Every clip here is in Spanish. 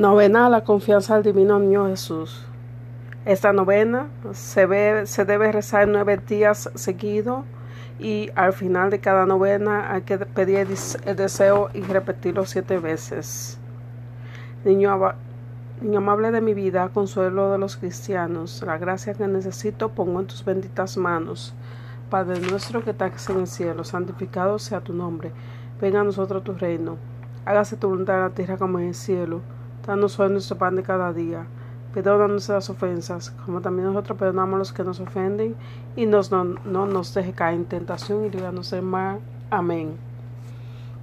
Novena la confianza al divino niño Jesús. Esta novena se, debe rezar nueve días seguidos y al final de cada novena hay que pedir el deseo y repetirlo siete veces. Niño amable de mi vida, consuelo de los cristianos, la gracia que necesito pongo en tus benditas manos. Padre nuestro que estás en el cielo, santificado sea tu nombre. Venga a nosotros tu reino. Hágase tu voluntad en la tierra como en el cielo. Danos hoy nuestro pan de cada día. Perdona nuestras ofensas, como también nosotros perdonamos a los que nos ofenden, y nos, no, nos deje caer en tentación y líbranos del mal. Amén.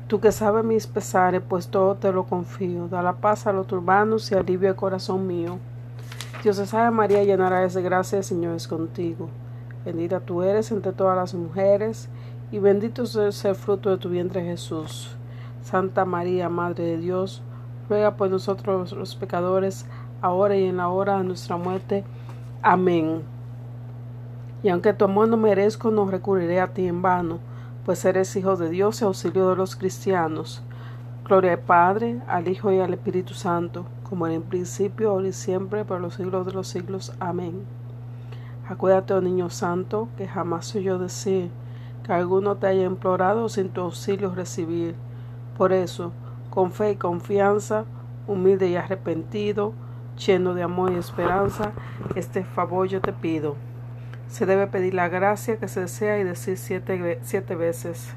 Tú que sabes mis pesares, pues todo te lo confío. Da la paz a los turbanos y alivio el corazón mío. Dios te sabe, María, llenará de gracia, el Señor es contigo. Bendita tú eres entre todas las mujeres, y bendito es el fruto de tu vientre Jesús. Santa María, Madre de Dios, ruega por nosotros los pecadores, ahora y en la hora de nuestra muerte. Amén. Y aunque tu amor no merezco, no recurriré a ti en vano, pues eres hijo de Dios y auxilio de los cristianos. Gloria al Padre, al Hijo y al Espíritu Santo, como en principio, ahora y siempre, por los siglos de los siglos. Amén. Acuérdate, oh niño santo, que jamás yo decir que alguno te haya implorado sin tu auxilio recibir. Por eso, con fe y confianza, humilde y arrepentido, lleno de amor y esperanza, este favor yo te pido. Se debe pedir la gracia que se desea y decir siete, siete veces.